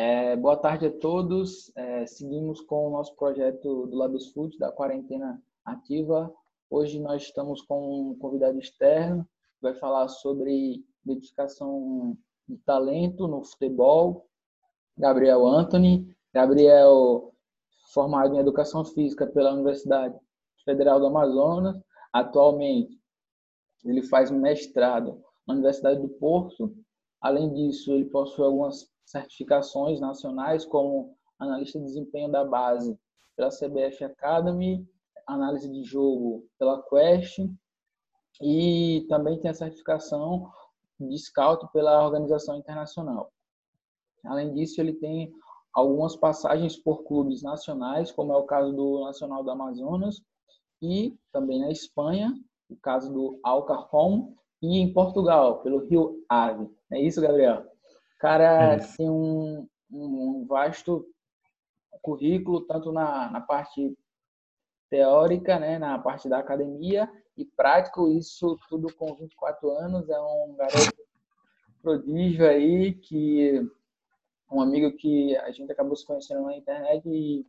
É, boa tarde a todos. É, seguimos com o nosso projeto do Labs Food, da quarentena ativa. Hoje nós estamos com um convidado externo, que vai falar sobre identificação de talento no futebol, Gabriel Anthony. Gabriel, formado em Educação Física pela Universidade Federal do Amazonas, atualmente ele faz mestrado na Universidade do Porto. Além disso, ele possui algumas certificações nacionais, como analista de desempenho da base pela CBF Academy, análise de jogo pela Quest e também tem a certificação de scout pela organização internacional. Além disso, ele tem algumas passagens por clubes nacionais, como é o caso do Nacional do Amazonas, e também na Espanha, o caso do Alcarcom, e em Portugal, pelo Rio Ave. É isso, Gabriel? Cara é tem um, um, vasto currículo, tanto na, na parte teórica, né, na parte da academia, e prático, isso tudo com 24 anos, é um garoto prodígio aí, que um amigo que a gente acabou se conhecendo na internet e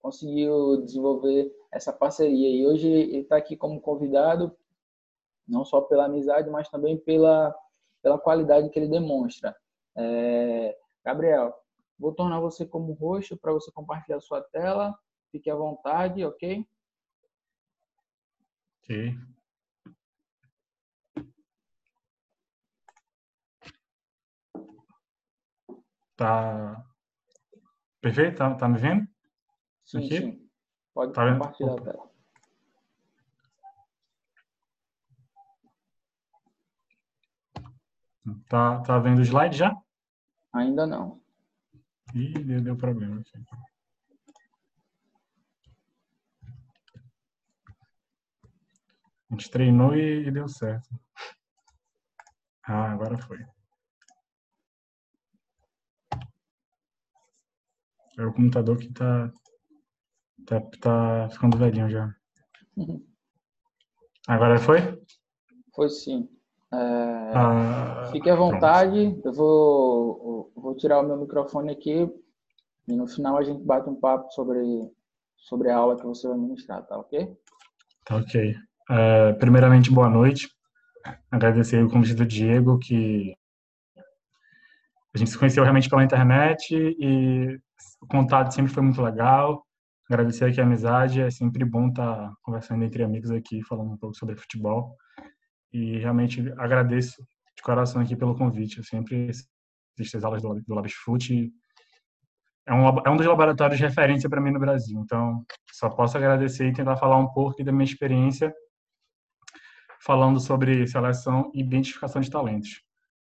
conseguiu desenvolver essa parceria. E hoje ele está aqui como convidado, não só pela amizade, mas também pela pela qualidade que ele demonstra. É, Gabriel, vou tornar você como roxo para você compartilhar sua tela. Fique à vontade, ok? Ok. Tá perfeito? Tá, tá me vendo? Sim, Aqui? sim. Pode tá compartilhar vendo? a tela. Tá, tá vendo o slide já? Ainda não. Ih, deu, deu problema aqui. A gente treinou e, e deu certo. Ah, agora foi. É o computador que tá, tá, tá ficando velhinho já. Uhum. Agora foi? Foi sim. É, ah, fique à vontade, pronto. eu vou, vou tirar o meu microfone aqui e no final a gente bate um papo sobre, sobre a aula que você vai ministrar, tá ok? Tá ok. É, primeiramente, boa noite. Agradecer o convite do Diego, que a gente se conheceu realmente pela internet e o contato sempre foi muito legal. Agradecer aqui a amizade, é sempre bom estar conversando entre amigos aqui, falando um pouco sobre futebol e realmente agradeço de coração aqui pelo convite. Eu sempre assisto as aulas do, Labs Foot. É um, é um dos laboratórios de referência para mim no Brasil. Então, só posso agradecer e tentar falar um pouco da minha experiência falando sobre seleção e identificação de talentos.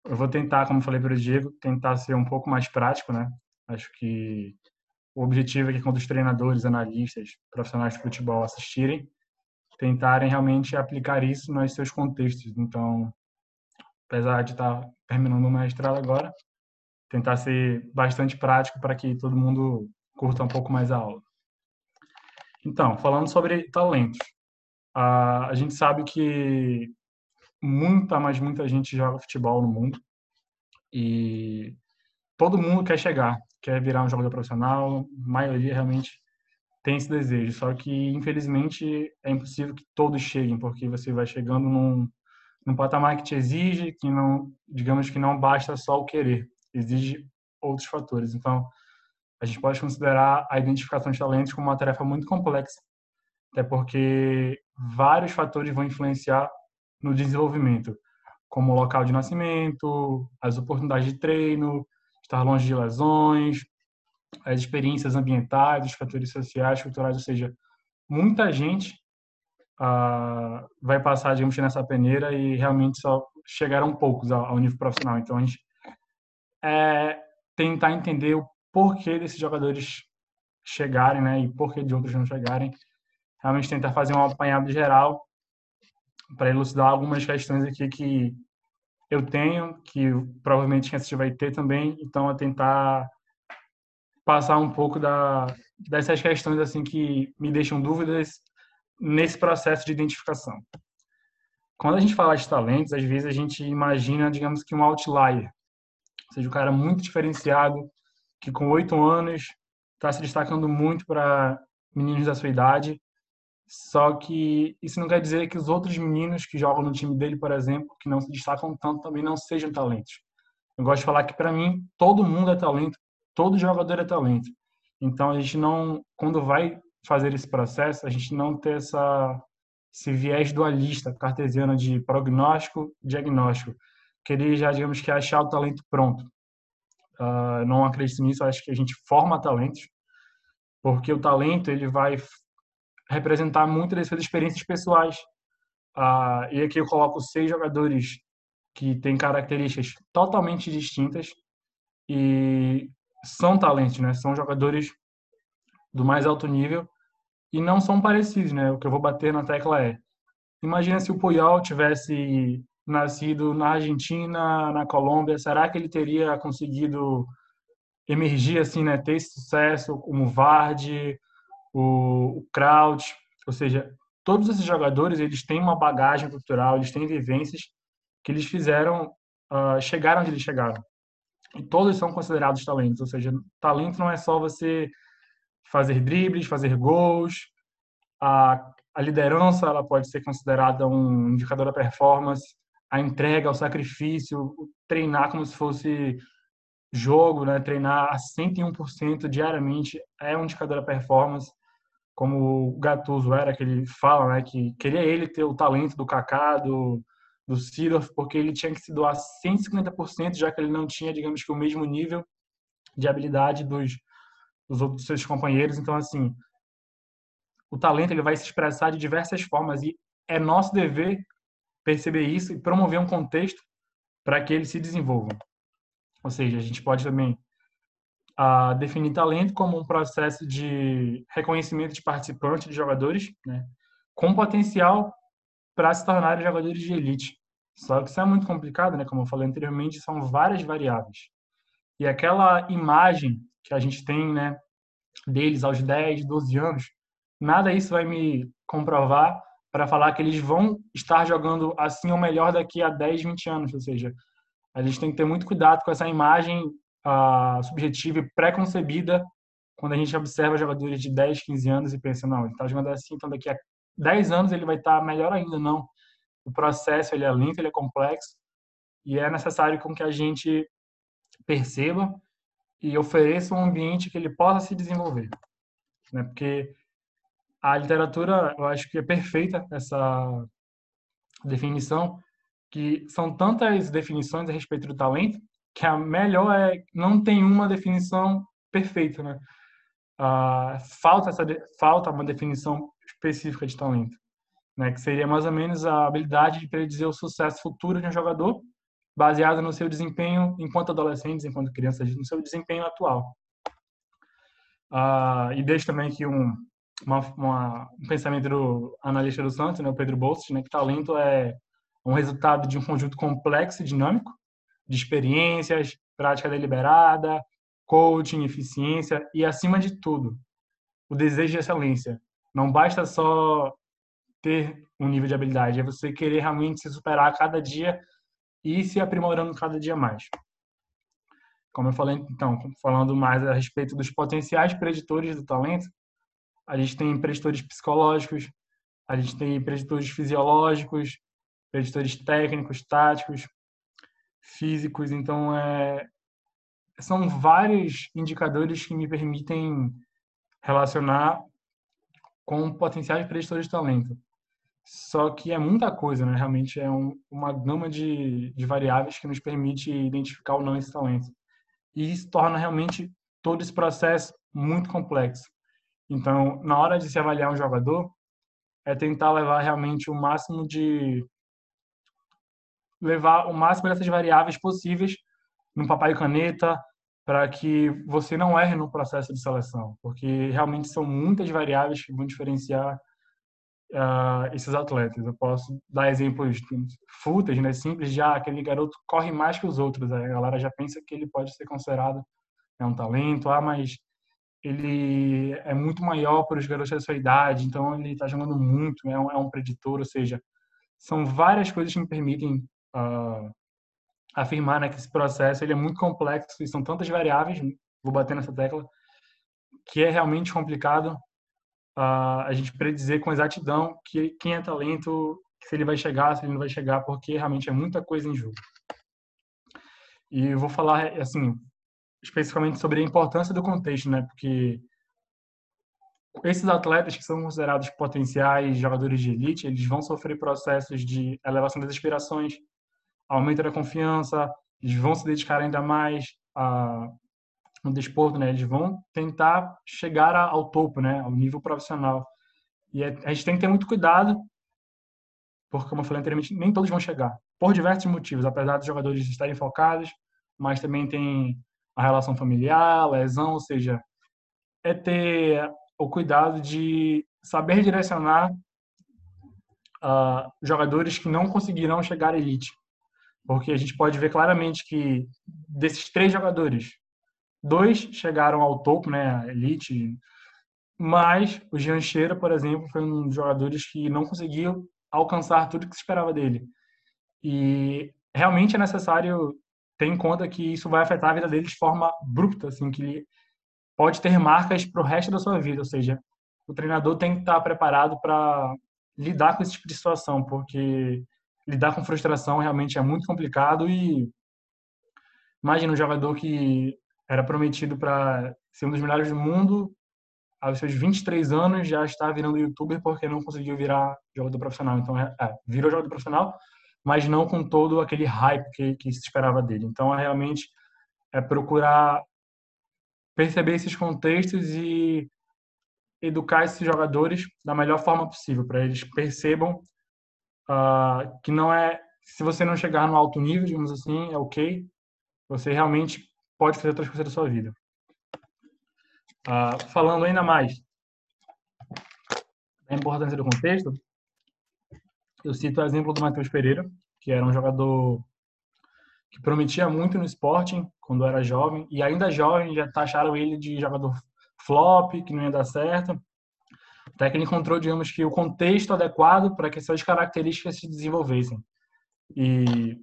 Eu vou tentar, como falei para o Diego, tentar ser um pouco mais prático, né? Acho que o objetivo é que quando os treinadores, analistas, profissionais de futebol assistirem, tentarem realmente aplicar isso nos seus contextos. Então, apesar de estar terminando o mestrado agora, tentar ser bastante prático para que todo mundo curta um pouco mais a aula. Então, falando sobre talentos, a gente sabe que muita, mas muita gente joga futebol no mundo e todo mundo quer chegar, quer virar um jogador profissional, a maioria realmente tem esse desejo. Só que, infelizmente, é impossível que todos cheguem, porque você vai chegando num, num patamar que te exige, que não, digamos que não basta só o querer, exige outros fatores. Então, a gente pode considerar a identificação de talentos como uma tarefa muito complexa, até porque vários fatores vão influenciar no desenvolvimento, como o local de nascimento, as oportunidades de treino, estar longe de lesões, as experiências ambientais, os fatores sociais, culturais, ou seja, muita gente ah, vai passar, digamos, nessa peneira e realmente só chegaram poucos ao, nível profissional. Então, a gente é tentar entender o porquê desses jogadores chegarem, né, e porquê de outros não chegarem. Realmente tentar fazer um apanhado geral para elucidar algumas questões aqui que eu tenho, que provavelmente quem assistir vai ter também. Então, é tentar passar um pouco da, dessas questões assim que me deixam dúvidas nesse processo de identificação. Quando a gente fala de talentos, às vezes a gente imagina, digamos que um outlier, Ou seja, o cara muito diferenciado, que com oito anos está se destacando muito para meninos da sua idade. Só que isso não quer dizer que os outros meninos que jogam no time dele, por exemplo, que não se destacam tanto, também não sejam talentos. Eu gosto de falar que, para mim, todo mundo é talento, todo jogador é talento. Então, a gente não, quando vai fazer esse processo, a gente não ter essa, esse viés dualista, cartesiano de prognóstico diagnóstico. Querer já, digamos que, achar o talento pronto. Uh, não acredito nisso, acho que a gente forma talentos, porque o talento ele vai representar muito das suas experiências pessoais. Uh, e aqui eu coloco seis jogadores que têm características totalmente distintas e são talentos, né? São jogadores do mais alto nível e não são parecidos, né? O que eu vou bater na tecla é: imagina se o Puyol tivesse nascido na Argentina, na Colômbia, será que ele teria conseguido emergir assim, né? Ter esse sucesso como o Vardy, o, o Kraut, ou seja, todos esses jogadores eles têm uma bagagem cultural, eles têm vivências que eles fizeram uh, chegaram onde eles chegaram. E todos são considerados talentos, ou seja, talento não é só você fazer dribles, fazer gols. A, a liderança ela pode ser considerada um indicador da performance. A entrega, o sacrifício, treinar como se fosse jogo, né? treinar a 101% diariamente é um indicador da performance. Como o Gattuso era, que ele fala né? que queria ele ter o talento do Kaká, do, do Sidorf, porque ele tinha que se doar 150%, já que ele não tinha, digamos que, o mesmo nível de habilidade dos dos outros seus companheiros. Então, assim, o talento ele vai se expressar de diversas formas e é nosso dever perceber isso e promover um contexto para que ele se desenvolva. Ou seja, a gente pode também a, definir talento como um processo de reconhecimento de participantes, de jogadores, né, com potencial para se tornarem jogadores de elite. Só que isso é muito complicado, né? Como eu falei anteriormente, são várias variáveis. E aquela imagem que a gente tem, né, deles aos 10, 12 anos, nada isso vai me comprovar para falar que eles vão estar jogando assim ou melhor daqui a 10, 20 anos. Ou seja, a gente tem que ter muito cuidado com essa imagem uh, subjetiva e pré-concebida quando a gente observa jogadores de 10, 15 anos e pensa, não, ele está jogando assim, então daqui a 10 anos ele vai estar melhor ainda. Não. O processo ele é lento, ele é complexo e é necessário com que a gente perceba e ofereça um ambiente que ele possa se desenvolver, né? Porque a literatura, eu acho que é perfeita essa definição, que são tantas definições a respeito do talento que a melhor é não tem uma definição perfeita, né? Ah, falta essa falta uma definição específica de talento, né? Que seria mais ou menos a habilidade de predizer o sucesso futuro de um jogador baseada no seu desempenho enquanto adolescentes, enquanto crianças, no seu desempenho atual. Uh, e deixo também aqui um, uma, uma, um pensamento do analista do Santos, né, o Pedro Bolsos, né, que talento é um resultado de um conjunto complexo e dinâmico de experiências, prática deliberada, coaching, eficiência e, acima de tudo, o desejo de excelência. Não basta só ter um nível de habilidade, é você querer realmente se superar a cada dia e se aprimorando cada dia mais. Como eu falei, então, falando mais a respeito dos potenciais preditores do talento, a gente tem preditores psicológicos, a gente tem preditores fisiológicos, preditores técnicos, táticos, físicos. Então, é, são vários indicadores que me permitem relacionar com potenciais preditores de talento. Só que é muita coisa, né? Realmente é um, uma gama de, de variáveis que nos permite identificar ou não esse talento. E isso torna realmente todo esse processo muito complexo. Então, na hora de se avaliar um jogador, é tentar levar realmente o máximo de levar o máximo dessas variáveis possíveis num papel e caneta para que você não erre no processo de seleção, porque realmente são muitas variáveis que vão diferenciar uh, esses atletas. Eu posso dar exemplos fúteis, né, simples, já aquele garoto corre mais que os outros. A galera já pensa que ele pode ser considerado é um talento, ah, mas ele é muito maior para os garotos da sua idade, então ele está jogando muito, é um, é um preditor, ou seja, são várias coisas que me permitem uh, afirmar né, que esse processo ele é muito complexo e são tantas variáveis, vou bater nessa tecla, que é realmente complicado uh, a gente predizer com exatidão que quem é talento, se ele vai chegar, se ele não vai chegar, porque realmente é muita coisa em jogo. E eu vou falar, assim, especificamente sobre a importância do contexto, né? Porque esses atletas que são considerados potenciais jogadores de elite, eles vão sofrer processos de elevação das aspirações, aumento da confiança, eles vão se dedicar ainda mais a, no desporto, né? Eles vão tentar chegar ao topo, né? Ao nível profissional. E é, a gente tem que ter muito cuidado, porque, como eu falei anteriormente, nem todos vão chegar, por diversos motivos, apesar dos jogadores estarem focados, mas também tem a relação familiar, lesão, ou seja, é ter o cuidado de saber direcionar uh, jogadores que não conseguirão chegar à elite. Porque a gente pode ver claramente que desses três jogadores, dois chegaram ao topo, né, elite, mas o Jean Cheira, por exemplo, foi um dos jogadores que não conseguiu alcançar tudo que se esperava dele. E realmente é necessário ter em conta que isso vai afetar a vida dele de forma abrupta, assim, que ele pode ter marcas para o resto da sua vida. Ou seja, o treinador tem que estar preparado para lidar com esse tipo de situação, porque lidar com frustração realmente é muito complicado e imagina um jogador que era prometido para ser um dos melhores do mundo, aos seus 23 anos já está virando youtuber porque não conseguiu virar jogador profissional. Então, é, é virou jogador profissional, mas não com todo aquele hype que, que se esperava dele. Então, é realmente é procurar perceber esses contextos e educar esses jogadores da melhor forma possível, para eles percebam uh, que não é, se você não chegar no alto nível, digamos assim, é ok, você realmente pode fazer outras coisas da sua vida. Uh, falando ainda mais da importância do contexto, eu cito o exemplo do Matheus Pereira, que era um jogador que prometia muito no Sporting quando era jovem e ainda jovem já taxaram ele de jogador flop, que não ia dar certo. Que ele encontrou, digamos que o contexto adequado para que essas características se desenvolvessem. E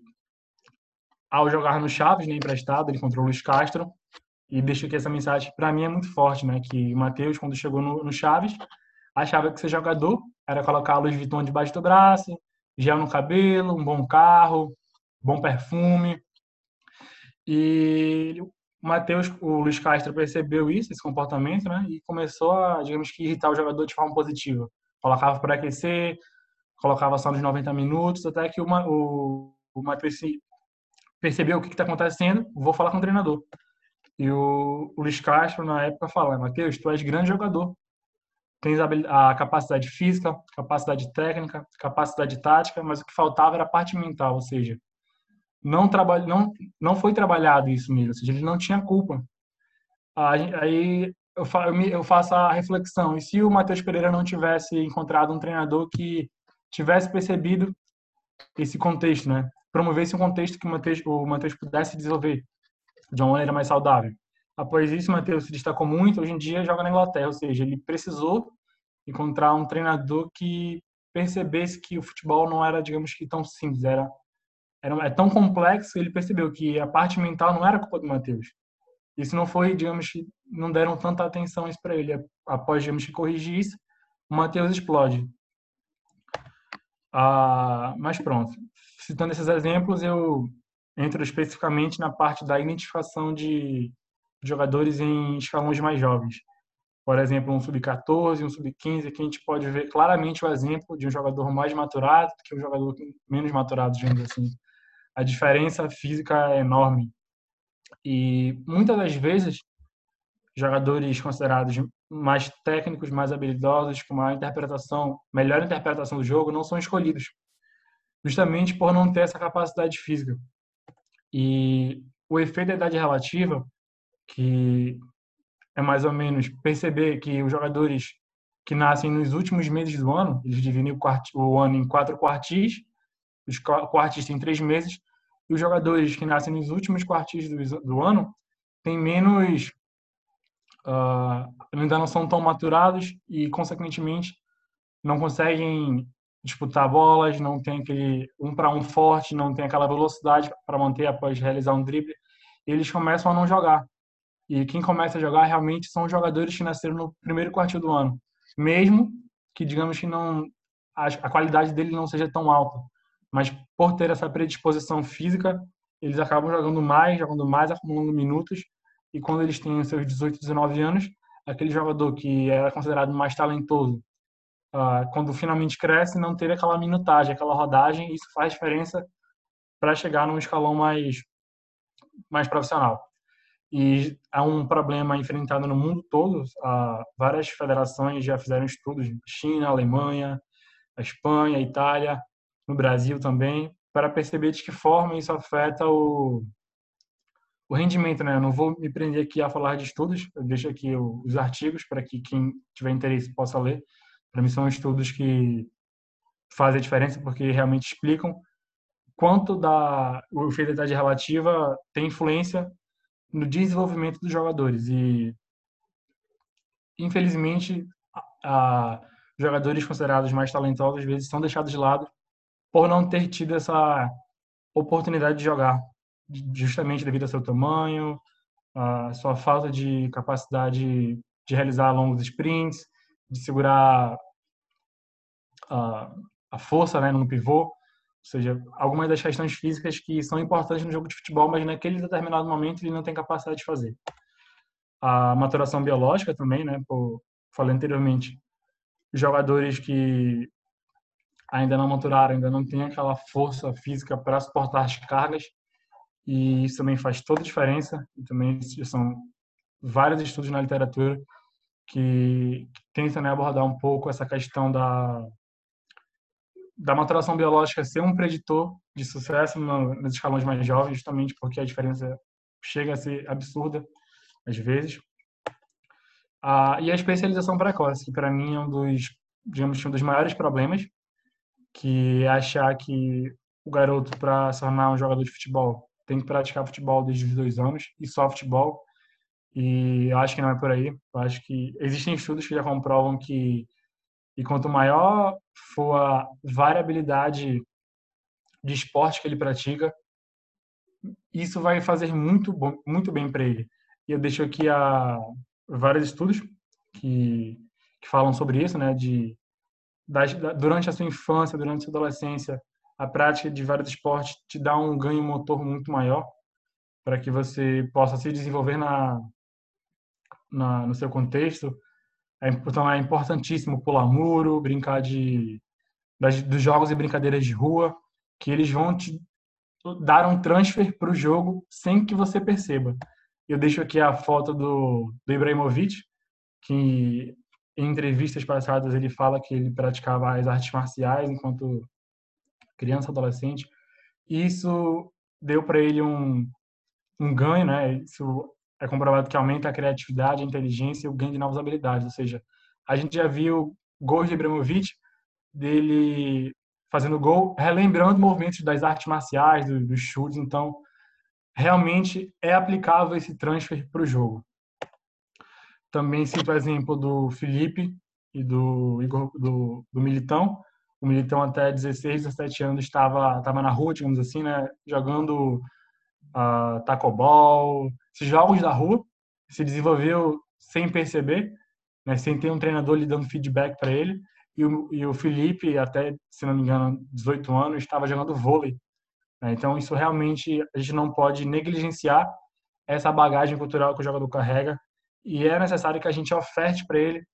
ao jogar no Chaves, né, emprestado, ele encontrou o Luiz Castro e deixa aqui essa mensagem para mim é muito forte, né, que o Matheus quando chegou no, no Chaves, achava que ser jogador era colocar Luiz Vuitton debaixo do braço, gel no cabelo, um bom carro, bom perfume. E o Matheus, o Luiz Castro percebeu isso, esse comportamento, né? E começou a, digamos que, irritar o jogador de forma positiva. Colocava para aquecer, colocava só nos 90 minutos, até que uma, o, o Matheus percebeu o que está acontecendo, vou falar com o treinador. E o, o Luiz Castro, na época, fala: Matheus, tu és grande jogador, tens a, capacidade física, capacidade técnica, capacidade tática, mas o que faltava era a parte mental, ou seja, não trabalha, não não foi trabalhado isso mesmo, ou seja, ele não tinha culpa. Aí eu, eu faço a reflexão, e se o Matheus Pereira não tivesse encontrado um treinador que tivesse percebido esse contexto, né? Promovesse um contexto que o Matheus, o Matheus pudesse desenvolver de uma maneira mais saudável. Após isso, Matheus se destacou muito. Hoje em dia, joga na Inglaterra, ou seja, ele precisou encontrar um treinador que percebesse que o futebol não era, digamos que, tão simples. Era, era é tão complexo que ele percebeu que a parte mental não era culpa do Matheus. Isso não foi, digamos que, não deram tanta atenção isso para ele. Após, digamos que, corrigir isso, o Matheus explode. Ah, mas pronto. Citando esses exemplos, eu entro especificamente na parte da identificação de jogadores em escalões mais jovens. Por exemplo, um sub-14, um sub-15, que a gente pode ver claramente o exemplo de um jogador mais maturado do que um jogador menos maturado, digamos assim. A diferença física é enorme. E muitas das vezes, jogadores considerados mais técnicos, mais habilidosos, com uma interpretação, melhor interpretação do jogo, não são escolhidos, justamente por não ter essa capacidade física. E o efeito da idade relativa que é mais ou menos perceber que os jogadores que nascem nos últimos meses do ano, eles dividem o, o ano em quatro quartis, os quartis têm três meses, e os jogadores que nascem nos últimos quartis do, do ano têm menos, uh, ainda não são tão maturados e, consequentemente, não conseguem disputar bolas, não tem aquele um para um forte, não tem aquela velocidade para manter após realizar um drible, eles começam a não jogar. E quem começa a jogar realmente são os jogadores que nasceram no primeiro quartil do ano, mesmo que digamos que não a, a qualidade dele não seja tão alta, mas por ter essa predisposição física, eles acabam jogando mais, jogando mais, acumulando minutos, e quando eles têm seus 18, 19 anos, aquele jogador que era considerado mais talentoso, uh, quando finalmente cresce, não ter aquela minutagem, aquela rodagem, isso faz diferença para chegar num escalão mais, mais profissional. E há um problema enfrentado no mundo todo. Uh, várias federações já fizeram estudos, China, Alemanha, Espanha, Itália, no Brasil também, para perceber de que forma isso afeta o, o rendimento, né? Eu não vou me prender aqui a falar de estudos, eu deixo aqui os artigos para que quem tiver interesse possa ler. Para mim são estudos que fazem a diferença porque realmente explicam quanto da o efeito da idade relativa tem influência no desenvolvimento dos jogadores e infelizmente a, a jogadores considerados mais talentosos às vezes são deixados de lado por não ter tido essa oportunidade de jogar, justamente devido ao seu tamanho, a sua falta de capacidade de realizar longos sprints, de segurar a, a força né, no pivô, ou seja, algumas das questões físicas que são importantes no jogo de futebol, mas naquele determinado momento ele não tem capacidade de fazer. A maturação biológica também, né, por, falei anteriormente, jogadores que ainda não maturaram, ainda não têm aquela força física para suportar as cargas, e isso também faz toda a diferença. E também são vários estudos na literatura que, que tentam né, abordar um pouco essa questão da, da maturação biológica ser um preditor de sucesso no, nos escalões mais jovens, justamente porque a diferença chega a ser absurda às vezes. Ah, e a especialização precoce, que para mim é um dos, digamos, um dos maiores problemas que é achar que o garoto, para se tornar um jogador de futebol, tem que praticar futebol desde os dois anos e só futebol. E eu acho que não é por aí. Eu acho que existem estudos que já comprovam que e quanto maior for a variabilidade de esporte que ele pratica, isso vai fazer muito bom, muito bem para ele. E eu deixo aqui a vários estudos que, que falam sobre isso, né, de durante a sua infância, durante a sua adolescência, a prática de vários esportes te dá um ganho motor muito maior para que você possa se desenvolver na, na no seu contexto. É, então é importantíssimo pular muro, brincar de das, dos jogos e brincadeiras de rua, que eles vão te dar um transfer para o jogo sem que você perceba. Eu deixo aqui a foto do, do Ibrahimovic, que em entrevistas passadas ele fala que ele praticava as artes marciais enquanto criança, adolescente. E isso deu para ele um, um ganho, né? Isso é comprovado que aumenta a criatividade, a inteligência e o ganho de novas habilidades. Ou seja, a gente já viu gols de Ibrahimovic dele fazendo gol, relembrando movimentos das artes marciais, dos, dos chutes. Então, realmente é aplicável esse transfer para o jogo. Também cito o exemplo do Felipe e do Igor, do, do Militão. O Militão até 16, 17 anos estava estava na rua, digamos assim, né, jogando uh, tacobol, esses jogos da rua. Se desenvolveu sem perceber, né, sem ter um treinador lhe dando feedback para ele. E o, e o Felipe, até, se não me engano, 18 anos, estava jogando vôlei. Né? Então, isso realmente a gente não pode negligenciar essa bagagem cultural que o jogador carrega e é necessário que a gente oferte para ele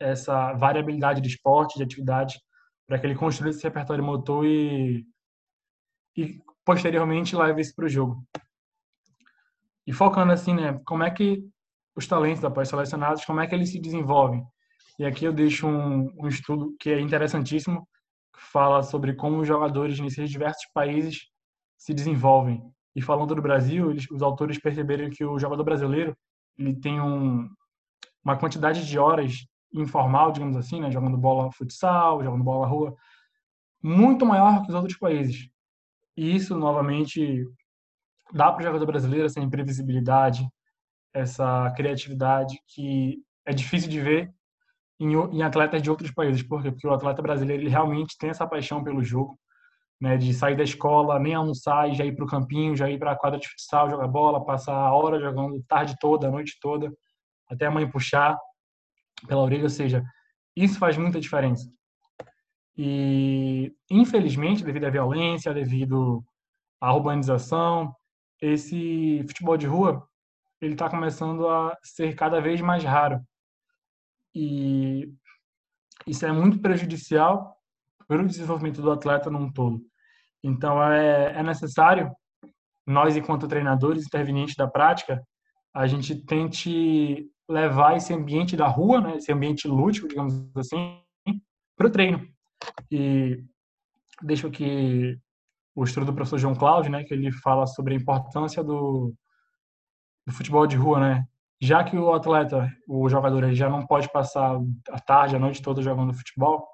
essa variabilidade de esporte, de atividade, para que ele construa esse repertório motor e, e posteriormente leve isso para o jogo. E focando assim, né, como é que os talentos após selecionados, como é que eles se desenvolvem? E aqui eu deixo um, um estudo que é interessantíssimo, que fala sobre como os jogadores nesses diversos países se desenvolvem. E falando do Brasil, eles, os autores perceberam que o jogador brasileiro ele tem um, uma quantidade de horas informal, digamos assim, né, jogando bola futsal, jogando bola rua, muito maior que os outros países. E isso, novamente, dá para o jogador brasileiro essa imprevisibilidade, essa criatividade que é difícil de ver em, em atletas de outros países. Por quê? Porque o atleta brasileiro ele realmente tem essa paixão pelo jogo, né, de sair da escola, nem almoçar e já ir para o campinho, já ir para a quadra de futsal, jogar bola, passar a hora jogando tarde toda, a noite toda, até a mãe puxar pela orelha, ou seja, isso faz muita diferença. E, infelizmente, devido à violência, devido à urbanização, esse futebol de rua ele está começando a ser cada vez mais raro. E isso é muito prejudicial para o desenvolvimento do atleta num todo. Então, é, é necessário, nós, enquanto treinadores intervenientes da prática, a gente tente levar esse ambiente da rua, né, esse ambiente lúdico, digamos assim, para o treino. E deixo aqui o estudo do professor João Cláudio, né, que ele fala sobre a importância do, do futebol de rua, né? Já que o atleta, o jogador, ele já não pode passar a tarde, a noite toda jogando futebol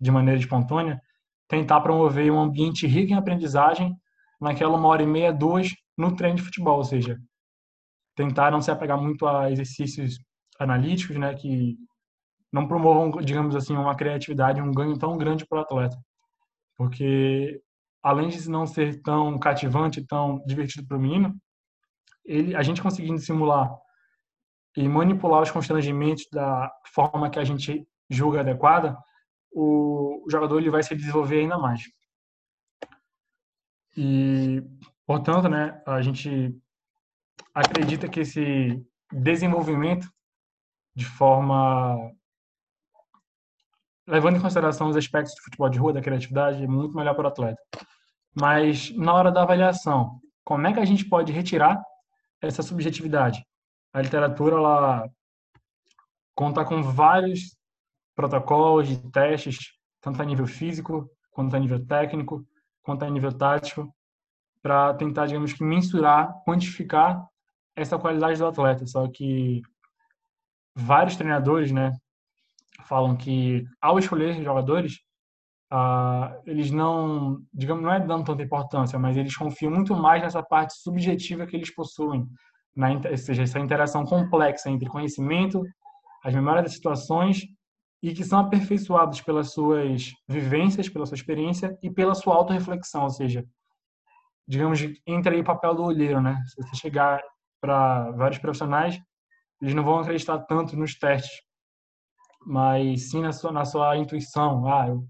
de maneira espontânea, tentar promover um ambiente rico em aprendizagem naquela uma hora e meia, duas, no treino de futebol, ou seja, tentar não se apegar muito a exercícios analíticos, né, que não promovam, digamos assim, uma criatividade, um ganho tão grande para o atleta. Porque, além de não ser tão cativante, tão divertido para o menino, ele, a gente conseguindo simular e manipular os constrangimentos da forma que a gente julga adequada, o, jogador ele vai se desenvolver ainda mais. E, portanto, né, a gente acredita que esse desenvolvimento de forma levando em consideração os aspectos do futebol de rua, da criatividade, é muito melhor para o atleta. Mas na hora da avaliação, como é que a gente pode retirar essa subjetividade? A literatura ela conta com vários protocolos de testes, tanto a nível físico, quanto a nível técnico, quanto a nível tático, para tentar, digamos que, mensurar, quantificar essa qualidade do atleta. Só que vários treinadores, né, falam que ao escolher jogadores, ah, eles não, digamos, não é dando tanta importância, mas eles confiam muito mais nessa parte subjetiva que eles possuem, na, ou seja, essa interação complexa entre conhecimento, as memórias das situações e que são aperfeiçoados pelas suas vivências, pela sua experiência e pela sua autorreflexão, ou seja, digamos, entra aí o papel do olheiro, né? Se você chegar para vários profissionais, eles não vão acreditar tanto nos testes, mas sim na sua, na sua intuição. Ah, eu,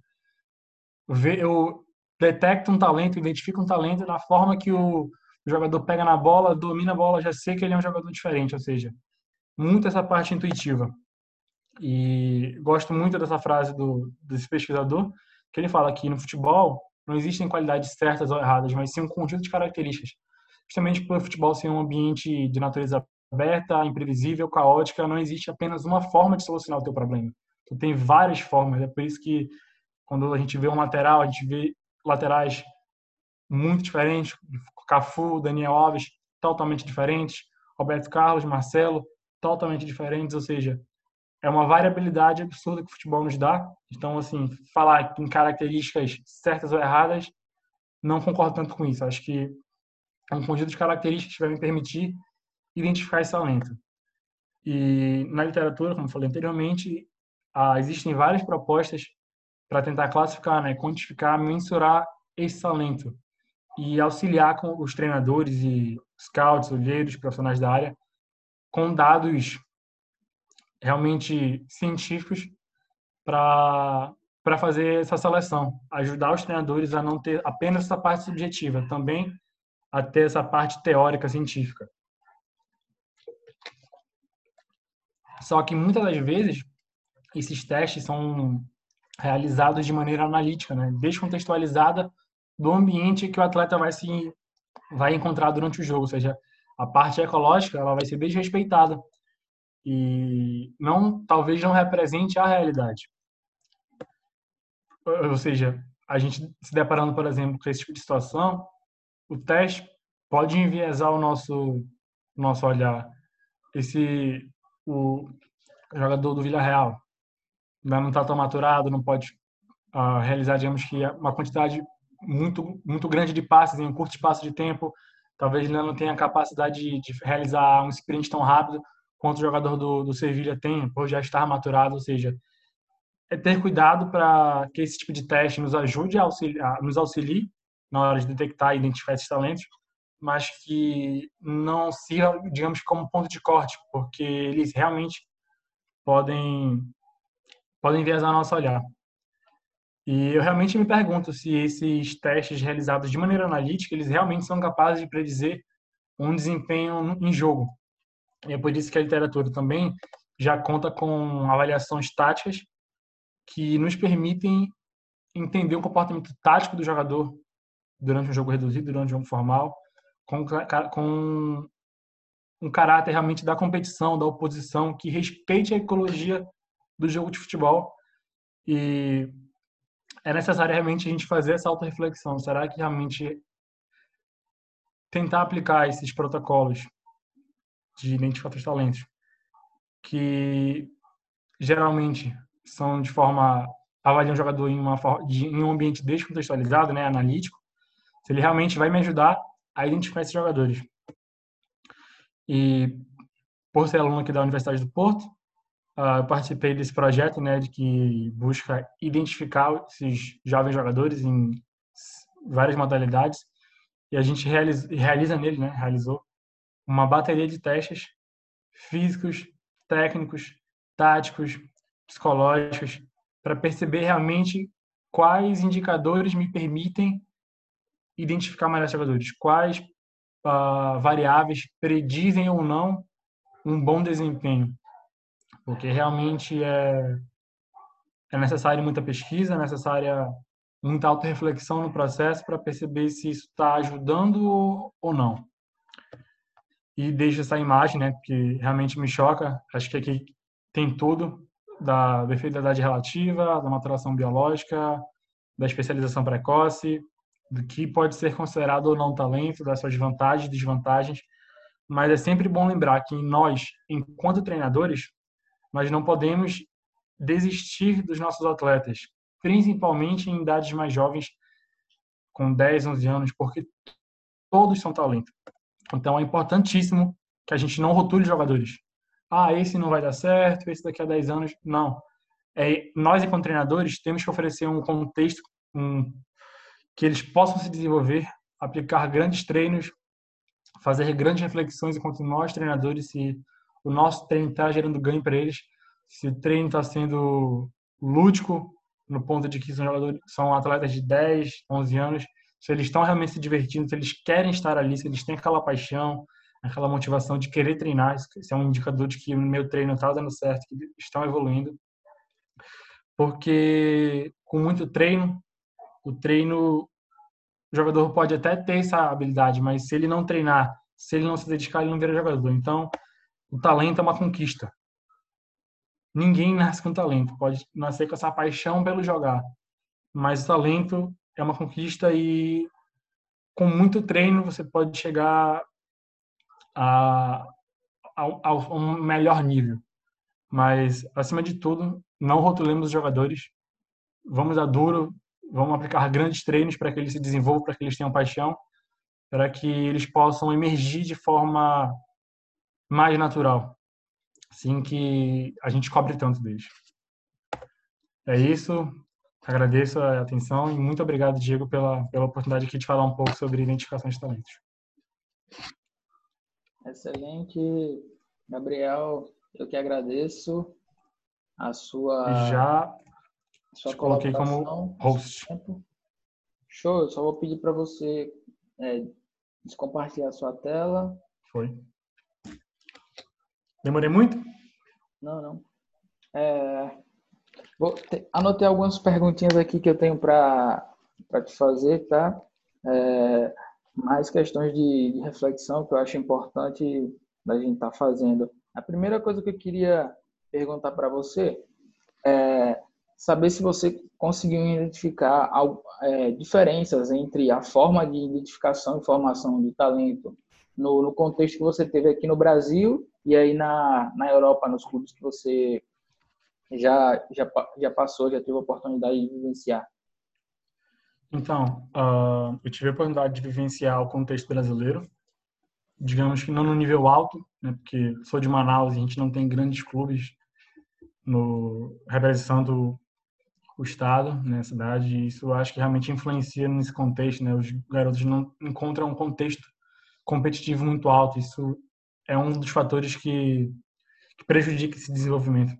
eu detecto um talento, identifico um talento na forma que o jogador pega na bola, domina a bola, já sei que ele é um jogador diferente, ou seja, muito essa parte intuitiva. E gosto muito dessa frase do desse pesquisador, que ele fala que no futebol não existem qualidades certas ou erradas, mas sim um conjunto de características. Justamente por o futebol ser um ambiente de natureza aberta, imprevisível, caótica, não existe apenas uma forma de solucionar o teu problema. Tu tem várias formas, é por isso que quando a gente vê um lateral, a gente vê laterais muito diferentes, Cafu, Daniel Alves, totalmente diferentes, Roberto Carlos, Marcelo, totalmente diferentes, ou seja, é uma variabilidade absurda que o futebol nos dá. Então, assim, falar em características certas ou erradas, não concordo tanto com isso. Acho que é um conjunto de características vai me permitir identificar esse talento. E na literatura, como falei anteriormente, ah, existem várias propostas para tentar classificar, né, quantificar, mensurar esse talento e auxiliar com os treinadores e scouts, olheiros, profissionais da área com dados realmente científicos para fazer essa seleção, ajudar os treinadores a não ter apenas essa parte subjetiva, também a ter essa parte teórica científica. Só que muitas das vezes esses testes são realizados de maneira analítica, né? descontextualizada do ambiente que o atleta vai se vai encontrar durante o jogo, ou seja, a parte ecológica ela vai ser desrespeitada e não talvez não represente a realidade. Ou seja, a gente se deparando, por exemplo, com esse tipo de situação, o teste pode enviesar o nosso nosso olhar. Esse o jogador do Villarreal não está tão maturado, não pode uh, realizar, digamos que uma quantidade muito muito grande de passes em um curto espaço de tempo. Talvez ele não tenha capacidade de, de realizar um sprint tão rápido quanto o jogador do, do Sevilha tem, por já estar maturado, ou seja, é ter cuidado para que esse tipo de teste nos ajude a auxiliar, nos auxilie na hora de detectar e identificar esses talentos, mas que não sirva, digamos, como ponto de corte, porque eles realmente podem podem enviesar nosso olhar. E eu realmente me pergunto se esses testes realizados de maneira analítica, eles realmente são capazes de predizer um desempenho em jogo. É por isso que a literatura também já conta com avaliações táticas que nos permitem entender o comportamento tático do jogador durante um jogo reduzido, durante um jogo formal, com, com um caráter realmente da competição, da oposição, que respeite a ecologia do jogo de futebol. E é necessário realmente a gente fazer essa auto-reflexão. Será que realmente tentar aplicar esses protocolos de identificar os talentos, que geralmente são de forma avaliar um jogador em, uma, em um ambiente descontextualizado, né, analítico, se ele realmente vai me ajudar a identificar esses jogadores. E por ser aluno aqui da Universidade do Porto, uh, participei desse projeto, né, de que busca identificar esses jovens jogadores em várias modalidades e a gente realiza, realiza nele, né, realizou uma bateria de testes físicos, técnicos, táticos, psicológicos, para perceber realmente quais indicadores me permitem identificar melhores jogadores, quais uh, variáveis predizem ou não um bom desempenho porque realmente é, é necessário muita pesquisa, é necessária muita autorreflexão no processo para perceber se isso está ajudando ou não. E deixa essa imagem, né, que realmente me choca. Acho que aqui tem tudo da efetividade relativa, da maturação biológica, da especialização precoce, do que pode ser considerado ou não talento, das suas vantagens e desvantagens. Mas é sempre bom lembrar que nós, enquanto treinadores, nós não podemos desistir dos nossos atletas, principalmente em idades mais jovens, com 10, 11 anos, porque todos são talento. Então é importantíssimo que a gente não rotule jogadores. Ah, esse não vai dar certo, esse daqui a 10 anos. Não. É, nós, enquanto treinadores, temos que oferecer um contexto um, que eles possam se desenvolver, aplicar grandes treinos, fazer grandes reflexões enquanto nós, treinadores, se o nosso treino está gerando ganho para eles, se o treino está sendo lúdico, no ponto de que são, jogadores, são atletas de 10, 11 anos, se eles estão realmente se divertindo, se eles querem estar ali, se eles têm aquela paixão, aquela motivação de querer treinar, isso é um indicador de que o meu treino está dando certo, que estão evoluindo. Porque com muito treino, o treino, o jogador pode até ter essa habilidade, mas se ele não treinar, se ele não se dedicar, ele não vira jogador. Então, o talento é uma conquista. Ninguém nasce com talento, pode nascer com essa paixão pelo jogar, mas o talento é uma conquista e com muito treino você pode chegar a, um melhor nível. Mas, acima de tudo, não rotulemos os jogadores. Vamos a duro, vamos aplicar grandes treinos para que eles se desenvolvam, para que eles tenham paixão, para que eles possam emergir de forma mais natural, assim que a gente cobre tanto deles. É isso. Agradeço a atenção e muito obrigado, Diego, pela, pela oportunidade aqui de falar um pouco sobre identificação de talentos. Excelente, Gabriel. Eu que agradeço a sua já sua coloquei como host. Show. Eu só vou pedir para você é, descompartilhar a sua tela. Foi. Demorei muito? Não, não. É, vou te, anotei algumas perguntinhas aqui que eu tenho para te fazer, tá? É, mais questões de, de, reflexão que eu acho importante da gente estar tá fazendo. A primeira coisa que eu queria perguntar para você é saber se você conseguiu identificar é, diferenças entre a forma de identificação e formação de talento no, no contexto que você teve aqui no Brasil e aí na, na Europa, nos clubes que você já, já, já passou, já teve a oportunidade de vivenciar? Então, uh, eu tive a oportunidade de vivenciar o contexto brasileiro, digamos que não no nível alto, né, porque sou de Manaus e a gente não tem grandes clubes no representando o estado, né, a cidade, e isso acho que realmente influencia nesse contexto, né? Os garotos não encontram um contexto competitivo muito alto, isso é um dos fatores que, que prejudica esse desenvolvimento.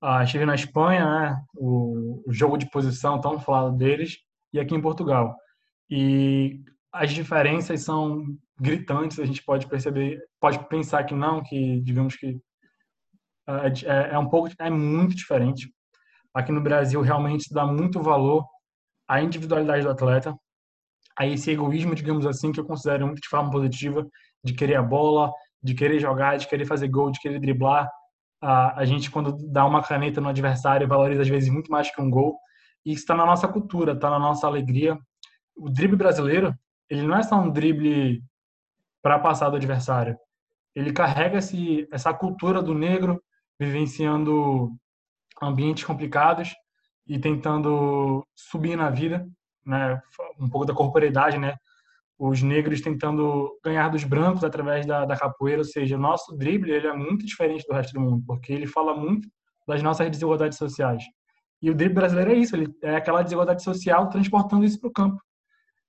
Ah, estive na Espanha, né, o, o jogo de posição, tão falado deles, e aqui em Portugal. E as diferenças são gritantes, a gente pode perceber, pode pensar que não, que digamos que é, é, é um pouco, é muito diferente. Aqui no Brasil realmente se dá muito valor à individualidade do atleta, a esse egoísmo, digamos assim, que eu considero muito de forma positiva, de querer a bola, de querer jogar, de querer fazer gol, de querer driblar. A, a gente, quando dá uma caneta no adversário, valoriza às vezes muito mais que um gol. E isso está na nossa cultura, está na nossa alegria. O drible brasileiro, ele não é só um drible para passar do adversário. Ele carrega esse, essa cultura do negro vivenciando ambientes complicados e tentando subir na vida, né? Um pouco da corporeidade, né? Os negros tentando ganhar dos brancos através da, da capoeira, ou seja, o nosso drible ele é muito diferente do resto do mundo, porque ele fala muito das nossas desigualdades sociais. E o drible brasileiro é isso, ele é aquela desigualdade social transportando isso para o campo.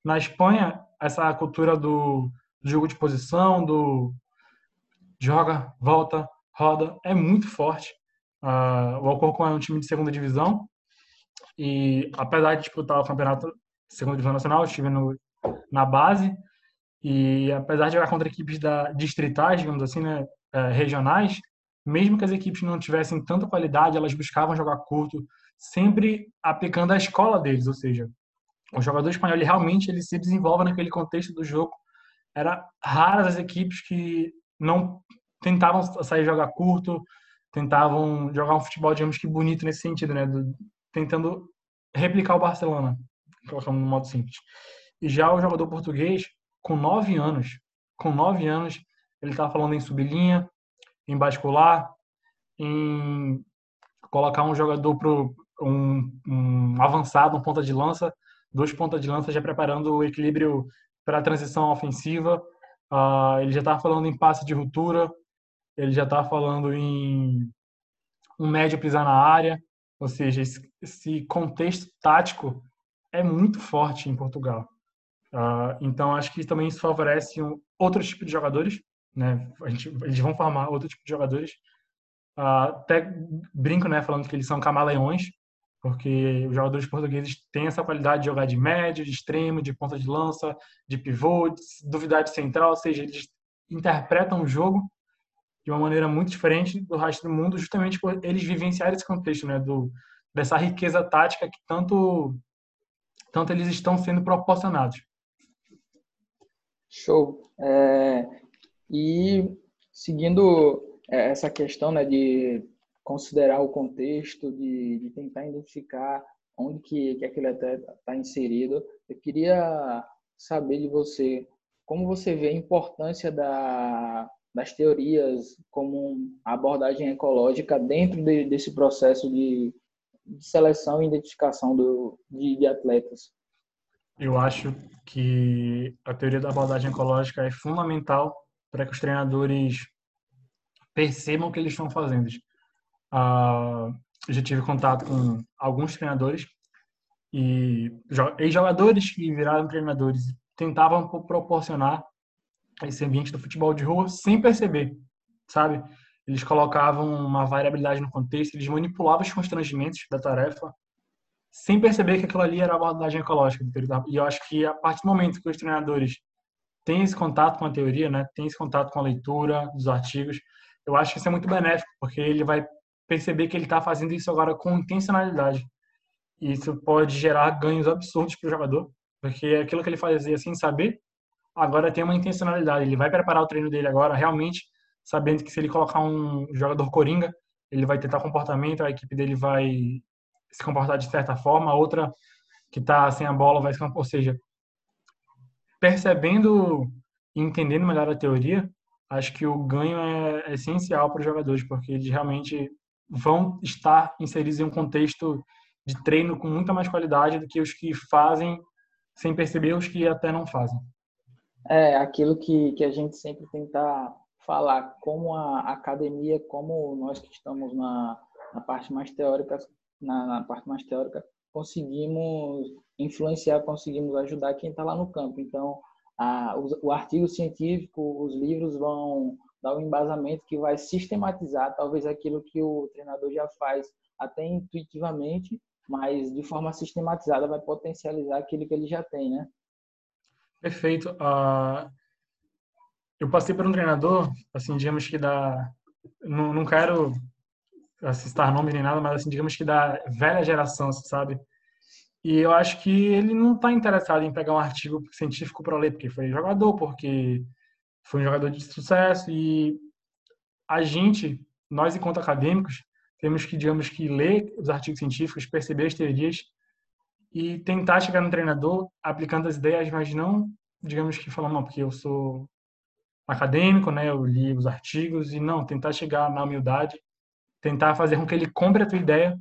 Na Espanha, essa cultura do, do jogo de posição, do joga, volta, roda, é muito forte. Uh, o Alcorcón é um time de segunda divisão e apesar de disputar o campeonato segunda divisão nacional, estive no, na base e apesar de jogar contra equipes da distritais, digamos assim, né, uh, regionais, mesmo que as equipes não tivessem tanta qualidade, elas buscavam jogar curto, sempre aplicando a escola deles, ou seja, o jogador espanhol ele realmente ele se desenvolve naquele contexto do jogo. Era raras as equipes que não tentavam sair jogar curto, tentavam jogar um futebol, digamos que bonito nesse sentido, né? Do, tentando replicar o Barcelona, colocando no modo simples. Já o jogador português, com nove anos, com nove anos, ele estava falando em sublinha, em bascular, em colocar um jogador para um, um avançado, um ponta de lança, dois pontas de lança já preparando o equilíbrio para a transição ofensiva. Uh, ele já estava falando em passe de ruptura, ele já está falando em um médio pisar na área, ou seja, esse contexto tático é muito forte em Portugal. Uh, então, acho que também isso favorece um, outro tipo de jogadores, né? Gente, eles vão formar outro tipo de jogadores. Uh, até brinco, né, falando que eles são camaleões, porque os jogadores portugueses têm essa qualidade de jogar de médio, de extremo, de ponta de lança, de pivô, de duvidar de central, ou seja, eles interpretam o jogo de uma maneira muito diferente do resto do mundo, justamente por eles vivenciarem esse contexto, né, do dessa riqueza tática que tanto tanto eles estão sendo proporcionados. Show. É, e seguindo é, essa questão, né, de considerar o contexto, de, de tentar identificar onde que, que aquele atleta está inserido, eu queria saber de você como você vê a importância da das teorias como abordagem ecológica dentro de, desse processo de, de, seleção e identificação do, de, de atletas? Eu acho que a teoria da abordagem ecológica é fundamental para que os treinadores percebam o que eles estão fazendo. Eu já tive contato com alguns treinadores e ex-jogadores que viraram treinadores tentavam proporcionar esse ambiente do futebol de rua sem perceber, sabe? Eles colocavam uma variabilidade no contexto, eles manipulavam os constrangimentos da tarefa sem perceber que aquilo ali era abordagem ecológica. E eu acho que a partir do momento que os treinadores têm esse contato com a teoria, né, têm esse contato com a leitura dos artigos, eu acho que isso é muito benéfico, porque ele vai perceber que ele está fazendo isso agora com intencionalidade. E isso pode gerar ganhos absurdos para o jogador, porque aquilo que ele fazia sem saber, agora tem uma intencionalidade. Ele vai preparar o treino dele agora, realmente, sabendo que se ele colocar um jogador coringa, ele vai tentar comportamento, a equipe dele vai se comportar de certa forma, a outra que está sem a bola vai se ou seja, percebendo e entendendo melhor a teoria, acho que o ganho é essencial para os jogadores, porque eles realmente vão estar inseridos em um contexto de treino com muita mais qualidade do que os que fazem sem perceber os que até não fazem. É aquilo que, que a gente sempre tenta falar, como a academia, como nós que estamos na, na parte mais teórica, na, na parte mais teórica, conseguimos influenciar, conseguimos ajudar quem está lá no campo. Então, a, o, o, artigo científico, os livros vão dar um embasamento que vai sistematizar talvez aquilo que o treinador já faz até intuitivamente, mas de forma sistematizada vai potencializar aquilo que ele já tem, né? Perfeito. Uh, eu passei por um treinador, assim, digamos que da... Não, não quero citar nome nem nada, mas assim, digamos que da velha geração, sabe? E eu acho que ele não está interessado em pegar um artigo científico para ler, porque foi jogador, porque foi um jogador de sucesso e a gente, nós enquanto acadêmicos, temos que, digamos que, ler os artigos científicos, perceber as teorias e tentar chegar no treinador aplicando as ideias, mas não, digamos que falando, não, porque eu sou acadêmico, né, eu li os artigos e não, tentar chegar na humildade, tentar fazer com que ele compre a tua ideia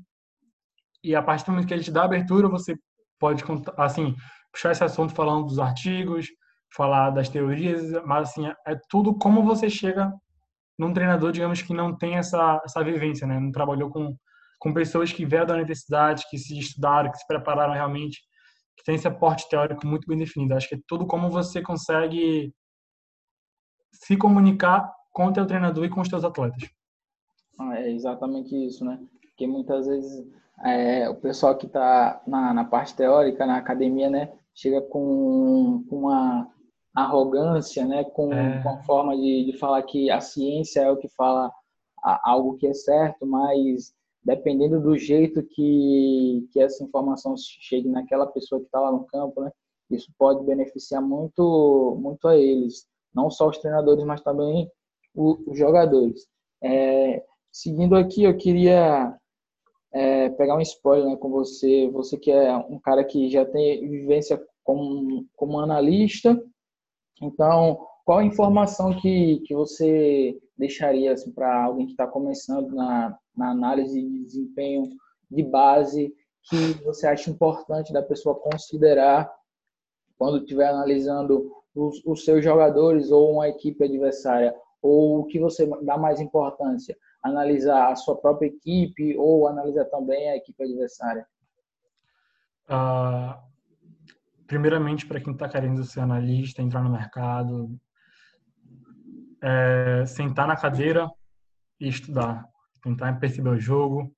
e a partir do momento que ele te dá abertura, você pode, assim, puxar esse assunto falando dos artigos, falar das teorias, mas, assim, é tudo como você chega num treinador, digamos, que não tem essa, essa vivência, né? Não trabalhou com, com pessoas que vieram da universidade, que se estudaram, que se prepararam realmente, que tem esse aporte teórico muito bem definido. Acho que é tudo como você consegue se comunicar com o teu treinador e com os teus atletas. Ah, é exatamente isso, né? Porque muitas vezes é, o pessoal que está na, na, parte teórica, na academia, né, chega com, com uma arrogância, né, com, é. com a forma de, de falar que a ciência é o que fala algo que é certo, mas dependendo do jeito que, que essa informação chegue naquela pessoa que está lá no campo, né, isso pode beneficiar muito, muito a eles, não só os treinadores, mas também os jogadores. É, seguindo aqui, eu queria é, pegar um spoiler né, com você, você que é um cara que já tem vivência como, como analista, então, qual a informação que, que você deixaria assim, para alguém que está começando na, na análise de desempenho de base que você acha importante da pessoa considerar quando estiver analisando os, os seus jogadores ou uma equipe adversária? Ou o que você dá mais importância? analisar a sua própria equipe ou analisar também a equipe adversária? Uh, primeiramente, para quem está querendo ser analista, entrar no mercado, é, sentar na cadeira e estudar, tentar perceber o jogo,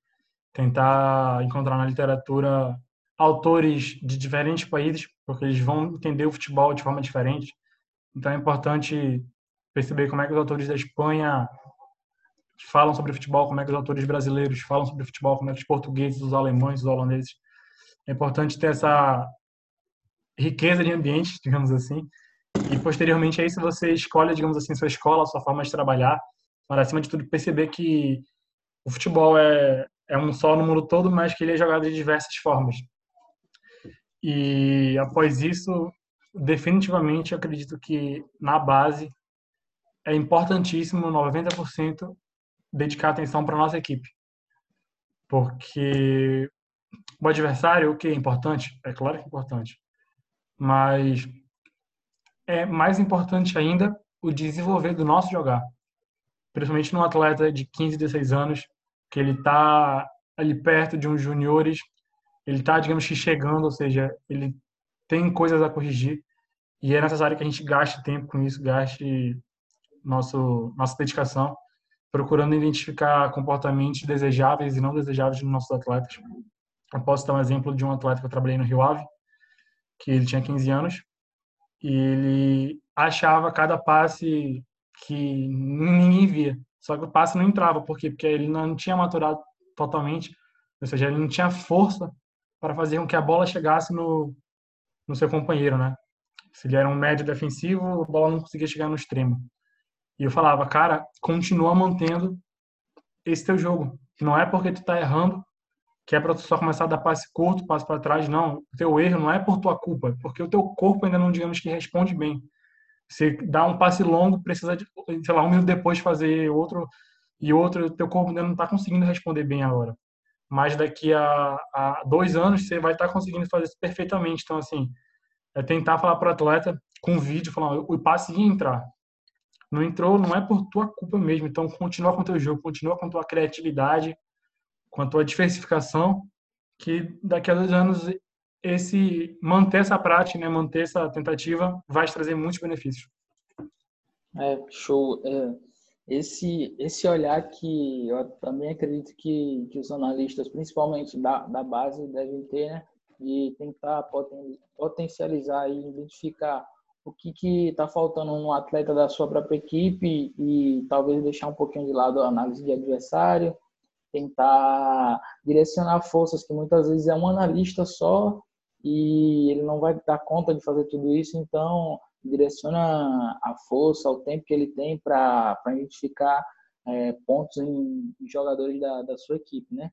tentar encontrar na literatura autores de diferentes países, porque eles vão entender o futebol de forma diferente. Então é importante perceber como é que os autores da Espanha falam sobre futebol, como é que os autores brasileiros falam sobre futebol, como é que os portugueses, os alemães, os holandeses. É importante ter essa riqueza de ambiente, digamos assim. E posteriormente a isso você escolhe, digamos assim, sua escola, sua forma de trabalhar, para acima de tudo perceber que o futebol é é um só no mundo todo, mas que ele é jogado de diversas formas. E após isso, definitivamente acredito que na base é importantíssimo 90% dedicar atenção para nossa equipe. Porque o adversário, o que é importante? É claro que é importante. Mas é mais importante ainda o desenvolver do nosso jogar. Principalmente num atleta de 15, 16 anos, que ele está ali perto de uns juniores, ele está, digamos que, chegando, ou seja, ele tem coisas a corrigir e é necessário que a gente gaste tempo com isso, gaste nosso, nossa dedicação procurando identificar comportamentos desejáveis e não desejáveis nos nossos atletas. Eu posso dar um exemplo de um atleta que eu trabalhei no Rio Ave, que ele tinha 15 anos, e ele achava cada passe que ninguém via. Só que o passe não entrava, por quê? Porque ele não tinha maturado totalmente, ou seja, ele não tinha força para fazer com que a bola chegasse no, no seu companheiro, né? Se ele era um médio defensivo, a bola não conseguia chegar no extremo. E eu falava, cara, continua mantendo esse teu jogo. Não é porque tu tá errando que é para tu só começar a dar passe curto, passe para trás, não. O teu erro não é por tua culpa, é porque o teu corpo ainda não, digamos que responde bem. Você dá um passe longo, precisa de, sei lá, um minuto depois fazer outro e outro, teu corpo ainda não está conseguindo responder bem agora. Mas daqui a, a dois anos você vai estar tá conseguindo fazer isso perfeitamente. Então, assim, é tentar falar para o atleta com vídeo, falar, o passe ia entrar, não entrou, não é por tua culpa mesmo. Então, continua com teu jogo, continua com tua criatividade, quanto à diversificação, que daqui a dois anos esse manter essa prática, né, manter essa tentativa, vai trazer muitos benefícios. É, show. É, esse, esse olhar que eu também acredito que, que os analistas, principalmente da, da base, devem ter, né, de tentar poten, potencializar e identificar o que está faltando no atleta da sua própria equipe e talvez deixar um pouquinho de lado a análise de adversário, tentar direcionar forças que muitas vezes é um analista só e ele não vai dar conta de fazer tudo isso, então direciona a força, o tempo que ele tem para identificar é, pontos em, jogadores da, da, sua equipe, né?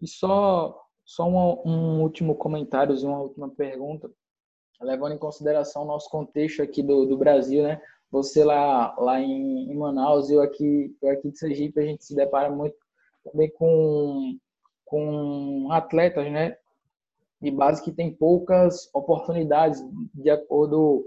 E só só um, um último comentário, uma última pergunta, levando em consideração o nosso contexto aqui do, do Brasil, né? Você lá lá em, em Manaus, eu aqui eu aqui de Sergipe, a gente se depara muito também com com atletas, né? De base que tem poucas oportunidades de acordo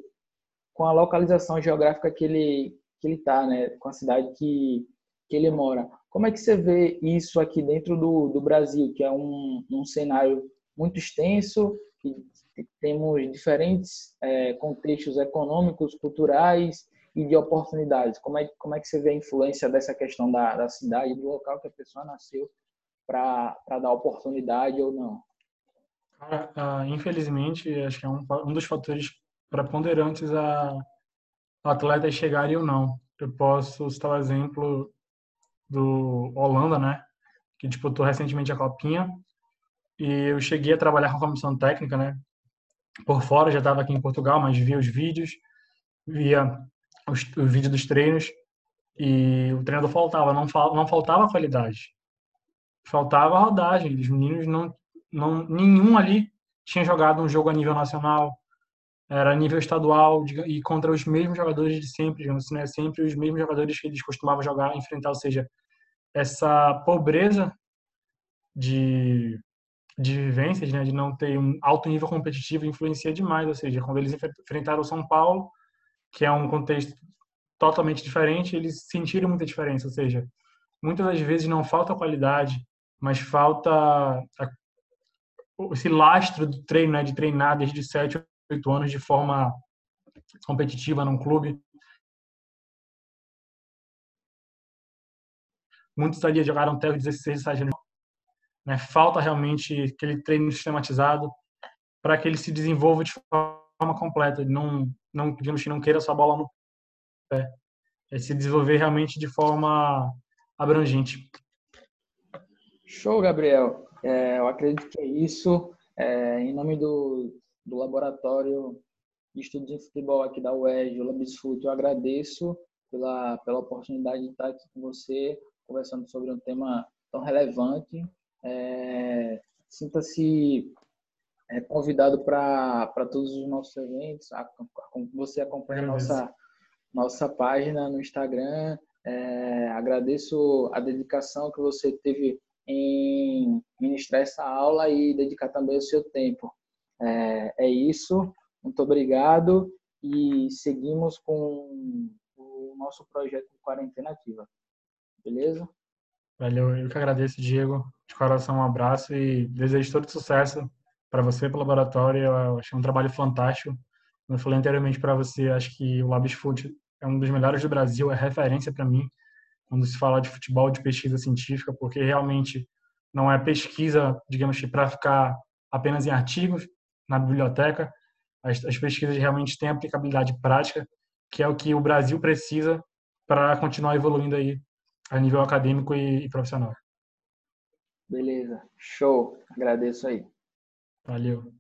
com a localização geográfica que ele que ele está, né, com a cidade que, que ele mora. Como é que você vê isso aqui dentro do, do Brasil, que é um, um cenário muito extenso, que temos diferentes é, contextos econômicos, culturais e de oportunidades. Como é, como é que você vê a influência dessa questão da, da cidade, do local que a pessoa nasceu, para dar oportunidade ou não? Cara, uh, infelizmente, acho que é um, um dos fatores preponderantes a atletas chegarem ou não. Eu posso citar o exemplo do Holanda, né, que disputou recentemente a Copinha, e eu cheguei a trabalhar com a comissão técnica, né, por fora, já estava aqui em Portugal, mas via os vídeos, via os, o vídeo dos treinos, e o treinador faltava, não, não faltava qualidade, faltava rodagem, os meninos não, não, nenhum ali tinha jogado um jogo a nível nacional, era nível estadual e contra os mesmos jogadores de sempre, digamos assim, né? sempre os mesmos jogadores que eles costumavam jogar, enfrentar, ou seja, essa pobreza de, de vivências, né? de não ter um alto nível competitivo, influencia demais, ou seja, quando eles enfrentaram o São Paulo, que é um contexto totalmente diferente, eles sentiram muita diferença, ou seja, muitas das vezes não falta qualidade, mas falta a, esse lastro do treino, né? de treinar desde 7, oito anos de forma competitiva num clube. Muitos ali jogaram até os 16 anos. Né? Falta realmente aquele treino sistematizado para que ele se desenvolva de forma completa. Não, não, digamos que não queira só a bola no pé. É se desenvolver realmente de forma abrangente. Show, Gabriel. É, eu acredito que é isso. É, em nome do, do Laboratório de Estudos em Futebol aqui da UERJ, o Labisfut. Eu agradeço pela, pela oportunidade de estar aqui com você, conversando sobre um tema tão relevante. É, Sinta-se é, convidado para todos os nossos eventos. A, a, você acompanha a nossa, nossa página no Instagram. É, agradeço a dedicação que você teve em ministrar essa aula e dedicar também o seu tempo. É, é isso. Muito obrigado e seguimos com o nosso projeto de quarentena ativa. Beleza? Valeu, eu que agradeço, Diego. De coração, um abraço e desejo todo sucesso para você, para o laboratório. Eu achei um trabalho fantástico. Como eu falei anteriormente para você, acho que o Labs Food é um dos melhores do Brasil, é referência para mim quando se fala de futebol, de pesquisa científica, porque realmente não é pesquisa, digamos que para ficar apenas em artigos, na biblioteca. As, as pesquisas realmente têm aplicabilidade prática, que é o que o Brasil precisa para continuar evoluindo aí a nível acadêmico e, e profissional. Beleza, show. Agradeço aí. Valeu.